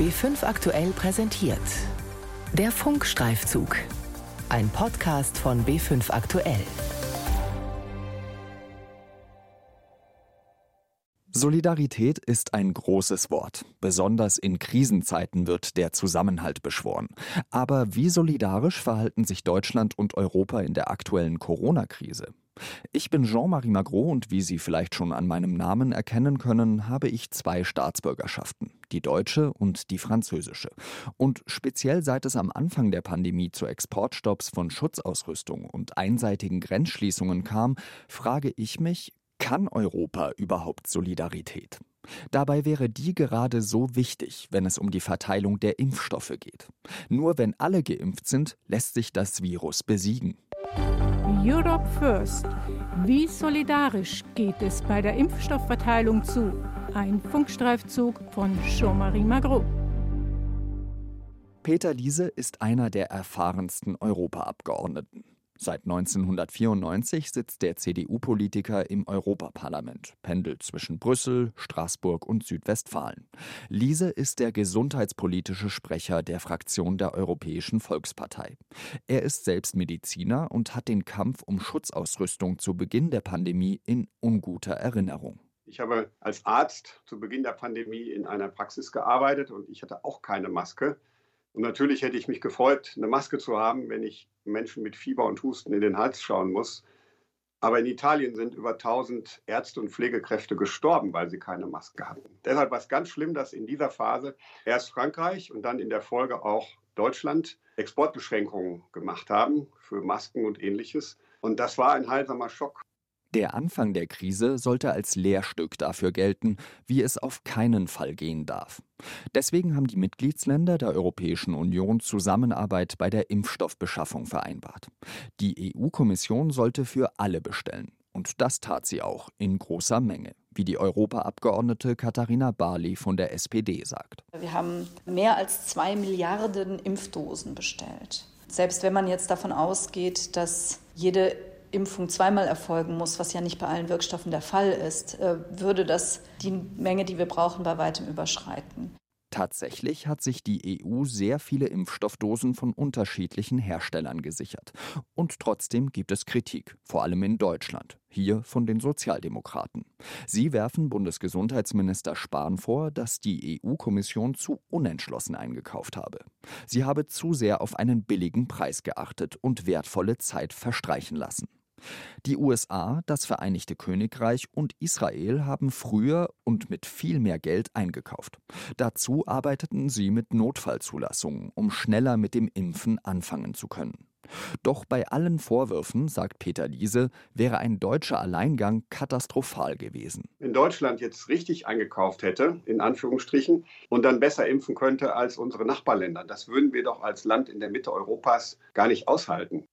B5 aktuell präsentiert. Der Funkstreifzug. Ein Podcast von B5 aktuell. Solidarität ist ein großes Wort. Besonders in Krisenzeiten wird der Zusammenhalt beschworen. Aber wie solidarisch verhalten sich Deutschland und Europa in der aktuellen Corona-Krise? Ich bin Jean-Marie Magro und wie Sie vielleicht schon an meinem Namen erkennen können, habe ich zwei Staatsbürgerschaften, die deutsche und die französische. Und speziell seit es am Anfang der Pandemie zu Exportstopps von Schutzausrüstung und einseitigen Grenzschließungen kam, frage ich mich, kann Europa überhaupt Solidarität? Dabei wäre die gerade so wichtig, wenn es um die Verteilung der Impfstoffe geht. Nur wenn alle geimpft sind, lässt sich das Virus besiegen. Europe First. Wie solidarisch geht es bei der Impfstoffverteilung zu? Ein Funkstreifzug von Jean-Marie Magro. Peter Liese ist einer der erfahrensten Europaabgeordneten. Seit 1994 sitzt der CDU-Politiker im Europaparlament, pendelt zwischen Brüssel, Straßburg und Südwestfalen. Liese ist der gesundheitspolitische Sprecher der Fraktion der Europäischen Volkspartei. Er ist selbst Mediziner und hat den Kampf um Schutzausrüstung zu Beginn der Pandemie in unguter Erinnerung. Ich habe als Arzt zu Beginn der Pandemie in einer Praxis gearbeitet und ich hatte auch keine Maske. Und natürlich hätte ich mich gefreut, eine Maske zu haben, wenn ich Menschen mit Fieber und Husten in den Hals schauen muss. Aber in Italien sind über 1000 Ärzte und Pflegekräfte gestorben, weil sie keine Maske hatten. Deshalb war es ganz schlimm, dass in dieser Phase erst Frankreich und dann in der Folge auch Deutschland Exportbeschränkungen gemacht haben für Masken und ähnliches. Und das war ein heilsamer Schock. Der Anfang der Krise sollte als Lehrstück dafür gelten, wie es auf keinen Fall gehen darf. Deswegen haben die Mitgliedsländer der Europäischen Union Zusammenarbeit bei der Impfstoffbeschaffung vereinbart. Die EU-Kommission sollte für alle bestellen. Und das tat sie auch in großer Menge, wie die Europaabgeordnete Katharina Barley von der SPD sagt. Wir haben mehr als zwei Milliarden Impfdosen bestellt. Selbst wenn man jetzt davon ausgeht, dass jede Impfung zweimal erfolgen muss, was ja nicht bei allen Wirkstoffen der Fall ist, äh, würde das die Menge, die wir brauchen, bei weitem überschreiten. Tatsächlich hat sich die EU sehr viele Impfstoffdosen von unterschiedlichen Herstellern gesichert. Und trotzdem gibt es Kritik, vor allem in Deutschland, hier von den Sozialdemokraten. Sie werfen Bundesgesundheitsminister Spahn vor, dass die EU-Kommission zu unentschlossen eingekauft habe. Sie habe zu sehr auf einen billigen Preis geachtet und wertvolle Zeit verstreichen lassen. Die USA, das Vereinigte Königreich und Israel haben früher und mit viel mehr Geld eingekauft. Dazu arbeiteten sie mit Notfallzulassungen, um schneller mit dem Impfen anfangen zu können. Doch bei allen Vorwürfen, sagt Peter Liese, wäre ein deutscher Alleingang katastrophal gewesen. Wenn Deutschland jetzt richtig eingekauft hätte, in Anführungsstrichen, und dann besser impfen könnte als unsere Nachbarländer, das würden wir doch als Land in der Mitte Europas gar nicht aushalten.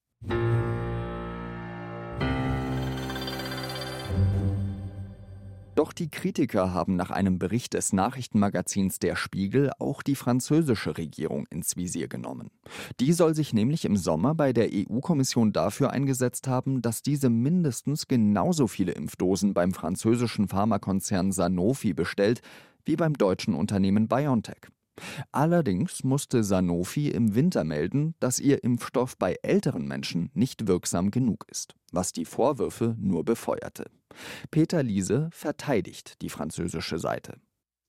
Doch die Kritiker haben nach einem Bericht des Nachrichtenmagazins Der Spiegel auch die französische Regierung ins Visier genommen. Die soll sich nämlich im Sommer bei der EU-Kommission dafür eingesetzt haben, dass diese mindestens genauso viele Impfdosen beim französischen Pharmakonzern Sanofi bestellt wie beim deutschen Unternehmen BioNTech. Allerdings musste Sanofi im Winter melden, dass ihr Impfstoff bei älteren Menschen nicht wirksam genug ist, was die Vorwürfe nur befeuerte. Peter Liese verteidigt die französische Seite.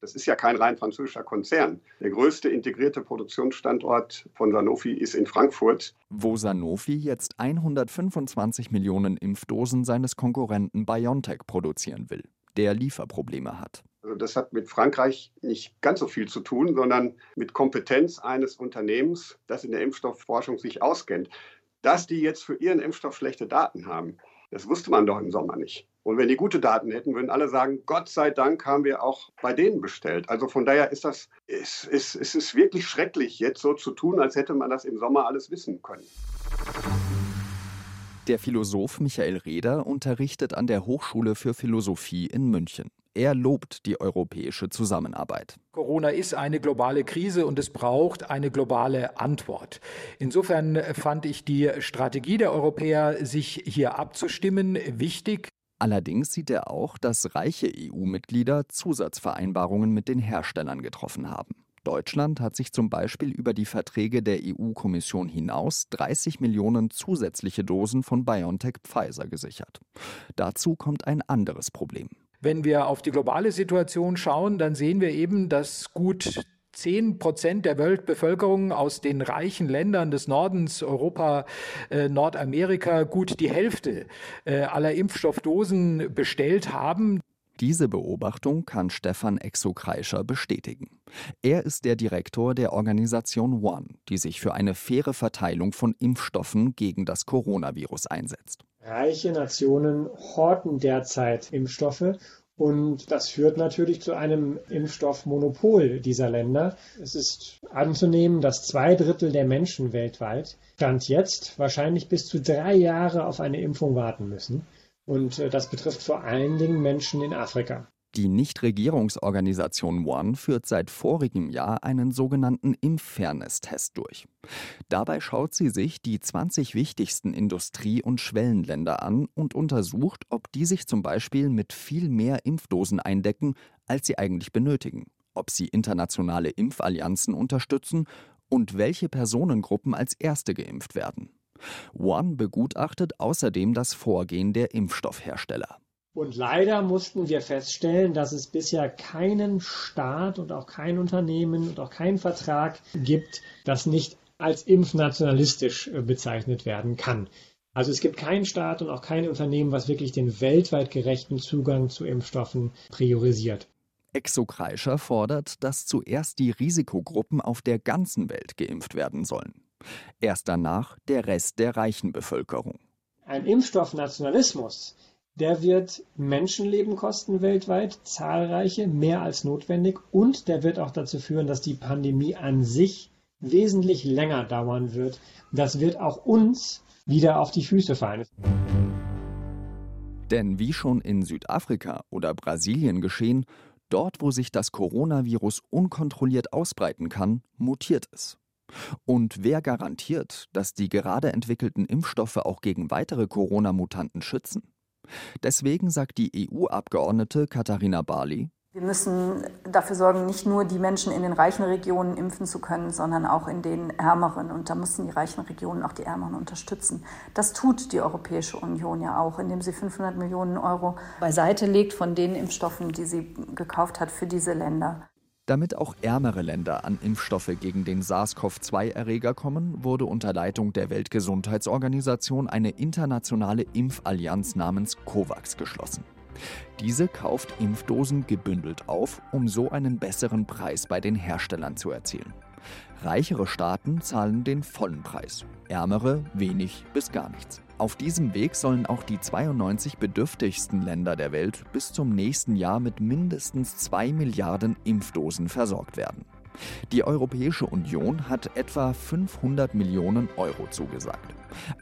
Das ist ja kein rein französischer Konzern. Der größte integrierte Produktionsstandort von Sanofi ist in Frankfurt. Wo Sanofi jetzt 125 Millionen Impfdosen seines Konkurrenten BioNTech produzieren will, der Lieferprobleme hat. Also das hat mit Frankreich nicht ganz so viel zu tun, sondern mit Kompetenz eines Unternehmens, das in der Impfstoffforschung sich auskennt. Dass die jetzt für ihren Impfstoff schlechte Daten haben, das wusste man doch im Sommer nicht. Und wenn die gute Daten hätten, würden alle sagen, Gott sei Dank haben wir auch bei denen bestellt. Also von daher ist das, es, es, es ist wirklich schrecklich, jetzt so zu tun, als hätte man das im Sommer alles wissen können. Der Philosoph Michael Reder unterrichtet an der Hochschule für Philosophie in München. Er lobt die europäische Zusammenarbeit. Corona ist eine globale Krise und es braucht eine globale Antwort. Insofern fand ich die Strategie der Europäer, sich hier abzustimmen, wichtig. Allerdings sieht er auch, dass reiche EU-Mitglieder Zusatzvereinbarungen mit den Herstellern getroffen haben. Deutschland hat sich zum Beispiel über die Verträge der EU-Kommission hinaus 30 Millionen zusätzliche Dosen von BioNTech Pfizer gesichert. Dazu kommt ein anderes Problem. Wenn wir auf die globale Situation schauen, dann sehen wir eben, dass gut 10 Prozent der Weltbevölkerung aus den reichen Ländern des Nordens, Europa, äh, Nordamerika, gut die Hälfte äh, aller Impfstoffdosen bestellt haben. Diese Beobachtung kann Stefan Exo-Kreischer bestätigen. Er ist der Direktor der Organisation One, die sich für eine faire Verteilung von Impfstoffen gegen das Coronavirus einsetzt. Reiche Nationen horten derzeit Impfstoffe und das führt natürlich zu einem Impfstoffmonopol dieser Länder. Es ist anzunehmen, dass zwei Drittel der Menschen weltweit Stand jetzt wahrscheinlich bis zu drei Jahre auf eine Impfung warten müssen. Und äh, das betrifft vor allen Dingen Menschen in Afrika. Die Nichtregierungsorganisation One führt seit vorigem Jahr einen sogenannten Impffairness-Test durch. Dabei schaut sie sich die 20 wichtigsten Industrie- und Schwellenländer an und untersucht, ob die sich zum Beispiel mit viel mehr Impfdosen eindecken, als sie eigentlich benötigen, ob sie internationale Impfallianzen unterstützen und welche Personengruppen als erste geimpft werden. One begutachtet außerdem das Vorgehen der Impfstoffhersteller. Und leider mussten wir feststellen, dass es bisher keinen Staat und auch kein Unternehmen und auch keinen Vertrag gibt, das nicht als impfnationalistisch äh, bezeichnet werden kann. Also es gibt keinen Staat und auch kein Unternehmen, was wirklich den weltweit gerechten Zugang zu Impfstoffen priorisiert. Exokreischer fordert, dass zuerst die Risikogruppen auf der ganzen Welt geimpft werden sollen. Erst danach der Rest der reichen Bevölkerung. Ein Impfstoffnationalismus, der wird Menschenleben kosten weltweit, zahlreiche, mehr als notwendig, und der wird auch dazu führen, dass die Pandemie an sich wesentlich länger dauern wird. Das wird auch uns wieder auf die Füße fallen. Denn wie schon in Südafrika oder Brasilien geschehen, dort wo sich das Coronavirus unkontrolliert ausbreiten kann, mutiert es. Und wer garantiert, dass die gerade entwickelten Impfstoffe auch gegen weitere Corona-Mutanten schützen? Deswegen sagt die EU-Abgeordnete Katharina Barley, wir müssen dafür sorgen, nicht nur die Menschen in den reichen Regionen impfen zu können, sondern auch in den ärmeren. Und da müssen die reichen Regionen auch die ärmeren unterstützen. Das tut die Europäische Union ja auch, indem sie 500 Millionen Euro beiseite legt von den Impfstoffen, die sie gekauft hat für diese Länder. Damit auch ärmere Länder an Impfstoffe gegen den SARS-CoV-2-Erreger kommen, wurde unter Leitung der Weltgesundheitsorganisation eine internationale Impfallianz namens COVAX geschlossen. Diese kauft Impfdosen gebündelt auf, um so einen besseren Preis bei den Herstellern zu erzielen. Reichere Staaten zahlen den vollen Preis, ärmere wenig bis gar nichts. Auf diesem Weg sollen auch die 92 bedürftigsten Länder der Welt bis zum nächsten Jahr mit mindestens 2 Milliarden Impfdosen versorgt werden. Die Europäische Union hat etwa 500 Millionen Euro zugesagt.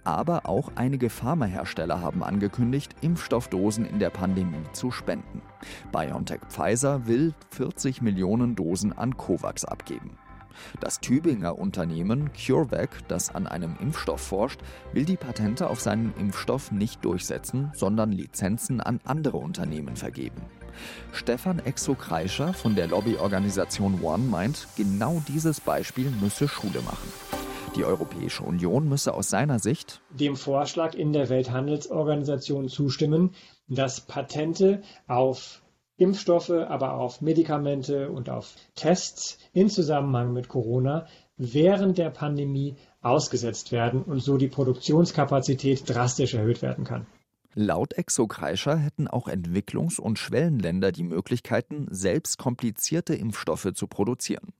Aber auch einige Pharmahersteller haben angekündigt, Impfstoffdosen in der Pandemie zu spenden. BioNTech Pfizer will 40 Millionen Dosen an COVAX abgeben. Das Tübinger Unternehmen CureVac, das an einem Impfstoff forscht, will die Patente auf seinen Impfstoff nicht durchsetzen, sondern Lizenzen an andere Unternehmen vergeben. Stefan Exo-Kreischer von der Lobbyorganisation One meint, genau dieses Beispiel müsse Schule machen. Die Europäische Union müsse aus seiner Sicht dem Vorschlag in der Welthandelsorganisation zustimmen, dass Patente auf Impfstoffe, aber auf Medikamente und auf Tests in Zusammenhang mit Corona während der Pandemie ausgesetzt werden und so die Produktionskapazität drastisch erhöht werden kann. Laut Exo-Kreischer hätten auch Entwicklungs- und Schwellenländer die Möglichkeiten, selbst komplizierte Impfstoffe zu produzieren.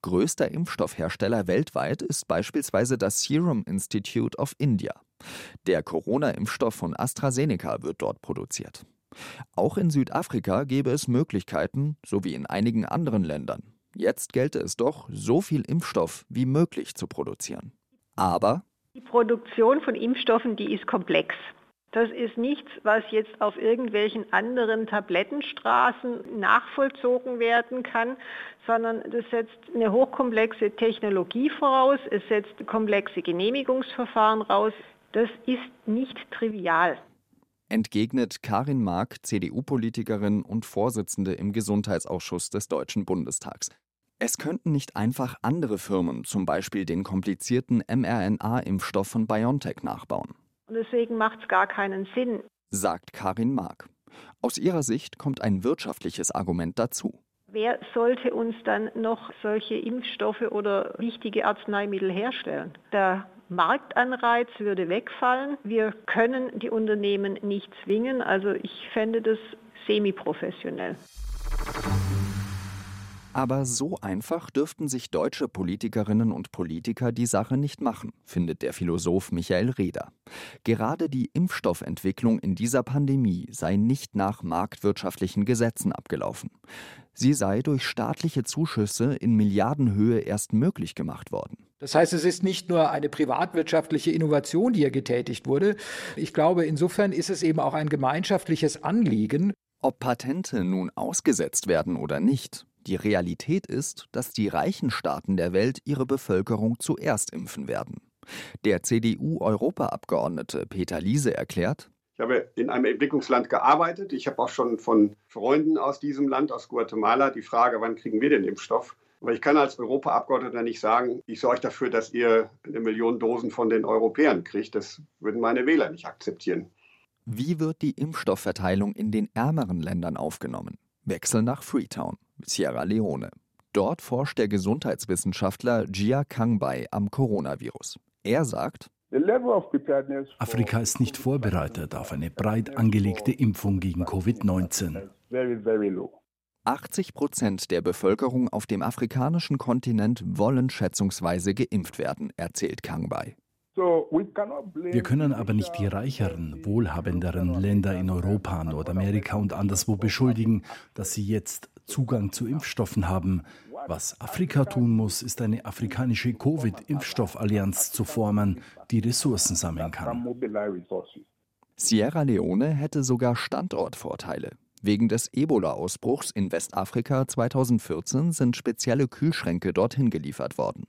Größter Impfstoffhersteller weltweit ist beispielsweise das Serum Institute of India. Der Corona-Impfstoff von AstraZeneca wird dort produziert. Auch in Südafrika gäbe es Möglichkeiten, so wie in einigen anderen Ländern. Jetzt gelte es doch, so viel Impfstoff wie möglich zu produzieren. Aber die Produktion von Impfstoffen, die ist komplex. Das ist nichts, was jetzt auf irgendwelchen anderen Tablettenstraßen nachvollzogen werden kann, sondern das setzt eine hochkomplexe Technologie voraus, es setzt komplexe Genehmigungsverfahren raus. Das ist nicht trivial entgegnet Karin Mark, CDU-Politikerin und Vorsitzende im Gesundheitsausschuss des Deutschen Bundestags. Es könnten nicht einfach andere Firmen zum Beispiel den komplizierten mRNA-Impfstoff von BioNTech nachbauen. Und deswegen macht es gar keinen Sinn, sagt Karin Mark. Aus ihrer Sicht kommt ein wirtschaftliches Argument dazu. Wer sollte uns dann noch solche Impfstoffe oder wichtige Arzneimittel herstellen? Der Marktanreiz würde wegfallen. Wir können die Unternehmen nicht zwingen. Also ich fände das semi-professionell. Aber so einfach dürften sich deutsche Politikerinnen und Politiker die Sache nicht machen, findet der Philosoph Michael Reder. Gerade die Impfstoffentwicklung in dieser Pandemie sei nicht nach marktwirtschaftlichen Gesetzen abgelaufen. Sie sei durch staatliche Zuschüsse in Milliardenhöhe erst möglich gemacht worden. Das heißt, es ist nicht nur eine privatwirtschaftliche Innovation, die hier getätigt wurde. Ich glaube, insofern ist es eben auch ein gemeinschaftliches Anliegen. Ob Patente nun ausgesetzt werden oder nicht, die Realität ist, dass die reichen Staaten der Welt ihre Bevölkerung zuerst impfen werden. Der CDU-Europaabgeordnete Peter Liese erklärt, ich habe in einem Entwicklungsland gearbeitet. Ich habe auch schon von Freunden aus diesem Land, aus Guatemala, die Frage, wann kriegen wir den Impfstoff? Aber ich kann als Europaabgeordneter nicht sagen, ich sorge dafür, dass ihr eine Million Dosen von den Europäern kriegt. Das würden meine Wähler nicht akzeptieren. Wie wird die Impfstoffverteilung in den ärmeren Ländern aufgenommen? Wechsel nach Freetown, Sierra Leone. Dort forscht der Gesundheitswissenschaftler Jia Kangbai am Coronavirus. Er sagt, Afrika ist nicht vorbereitet auf eine breit angelegte Impfung gegen Covid-19. 80 Prozent der Bevölkerung auf dem afrikanischen Kontinent wollen schätzungsweise geimpft werden, erzählt Kangbai. Wir können aber nicht die reicheren, wohlhabenderen Länder in Europa, Nordamerika und anderswo beschuldigen, dass sie jetzt Zugang zu Impfstoffen haben. Was Afrika tun muss, ist eine afrikanische Covid-Impfstoffallianz zu formen, die Ressourcen sammeln kann. Sierra Leone hätte sogar Standortvorteile. Wegen des Ebola-Ausbruchs in Westafrika 2014 sind spezielle Kühlschränke dorthin geliefert worden.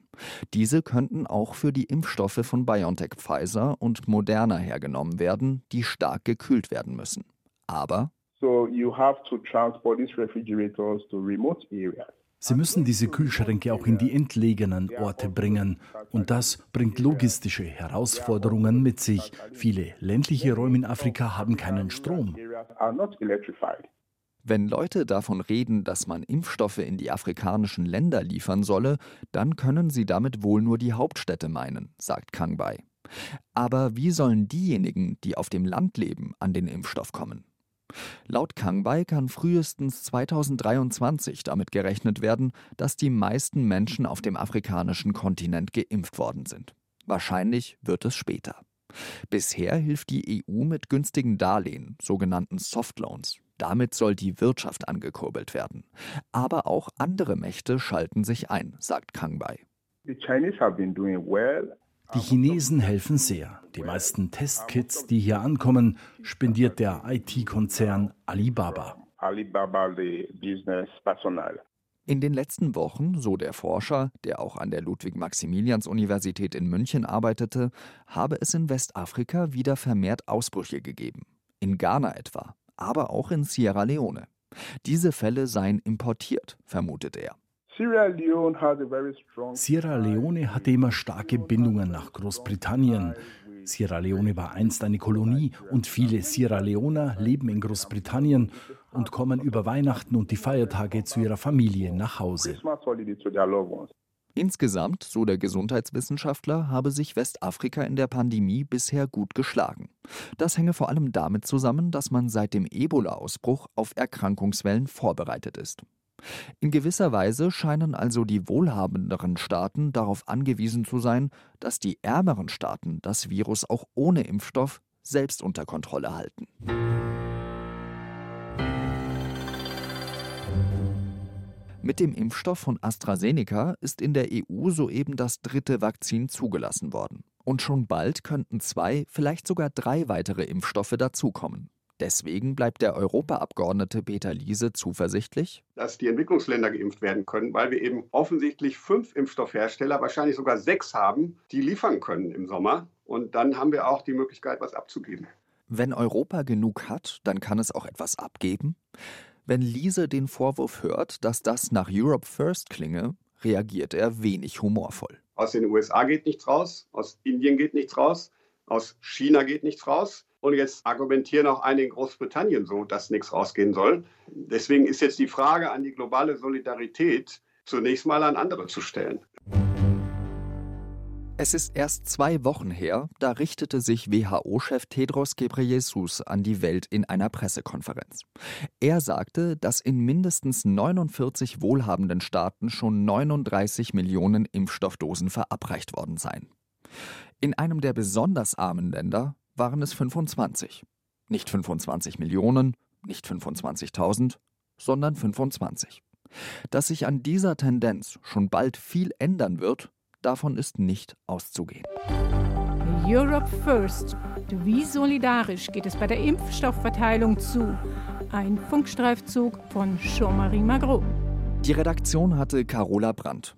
Diese könnten auch für die Impfstoffe von BioNTech Pfizer und Moderna hergenommen werden, die stark gekühlt werden müssen. Aber so you have to transport these refrigerators to remote areas. Sie müssen diese Kühlschränke auch in die entlegenen Orte bringen. Und das bringt logistische Herausforderungen mit sich. Viele ländliche Räume in Afrika haben keinen Strom. Wenn Leute davon reden, dass man Impfstoffe in die afrikanischen Länder liefern solle, dann können sie damit wohl nur die Hauptstädte meinen, sagt Kangbai. Aber wie sollen diejenigen, die auf dem Land leben, an den Impfstoff kommen? Laut Kangbai kann frühestens 2023 damit gerechnet werden, dass die meisten Menschen auf dem afrikanischen Kontinent geimpft worden sind. Wahrscheinlich wird es später. Bisher hilft die EU mit günstigen Darlehen, sogenannten Softloans. Damit soll die Wirtschaft angekurbelt werden. Aber auch andere Mächte schalten sich ein, sagt well die Chinesen helfen sehr. Die meisten Testkits, die hier ankommen, spendiert der IT-Konzern Alibaba. In den letzten Wochen, so der Forscher, der auch an der Ludwig-Maximilians-Universität in München arbeitete, habe es in Westafrika wieder vermehrt Ausbrüche gegeben. In Ghana etwa, aber auch in Sierra Leone. Diese Fälle seien importiert, vermutet er. Sierra Leone hatte immer starke Bindungen nach Großbritannien. Sierra Leone war einst eine Kolonie und viele Sierra Leoner leben in Großbritannien und kommen über Weihnachten und die Feiertage zu ihrer Familie nach Hause. Insgesamt, so der Gesundheitswissenschaftler, habe sich Westafrika in der Pandemie bisher gut geschlagen. Das hänge vor allem damit zusammen, dass man seit dem Ebola-Ausbruch auf Erkrankungswellen vorbereitet ist. In gewisser Weise scheinen also die wohlhabenderen Staaten darauf angewiesen zu sein, dass die ärmeren Staaten das Virus auch ohne Impfstoff selbst unter Kontrolle halten. Mit dem Impfstoff von AstraZeneca ist in der EU soeben das dritte Vakzin zugelassen worden. Und schon bald könnten zwei, vielleicht sogar drei weitere Impfstoffe dazukommen. Deswegen bleibt der Europaabgeordnete Peter Liese zuversichtlich, dass die Entwicklungsländer geimpft werden können, weil wir eben offensichtlich fünf Impfstoffhersteller, wahrscheinlich sogar sechs haben, die liefern können im Sommer. Und dann haben wir auch die Möglichkeit, was abzugeben. Wenn Europa genug hat, dann kann es auch etwas abgeben. Wenn Liese den Vorwurf hört, dass das nach Europe First klinge, reagiert er wenig humorvoll. Aus den USA geht nichts raus, aus Indien geht nichts raus, aus China geht nichts raus. Und jetzt argumentieren auch einige in Großbritannien so, dass nichts rausgehen soll. Deswegen ist jetzt die Frage an die globale Solidarität zunächst mal an andere zu stellen. Es ist erst zwei Wochen her, da richtete sich WHO-Chef Tedros Ghebreyesus an die Welt in einer Pressekonferenz. Er sagte, dass in mindestens 49 wohlhabenden Staaten schon 39 Millionen Impfstoffdosen verabreicht worden seien. In einem der besonders armen Länder waren es 25. Nicht 25 Millionen, nicht 25.000, sondern 25. Dass sich an dieser Tendenz schon bald viel ändern wird, Davon ist nicht auszugehen. Europe First. Wie solidarisch geht es bei der Impfstoffverteilung zu? Ein Funkstreifzug von Jean-Marie Magro. Die Redaktion hatte Carola Brandt.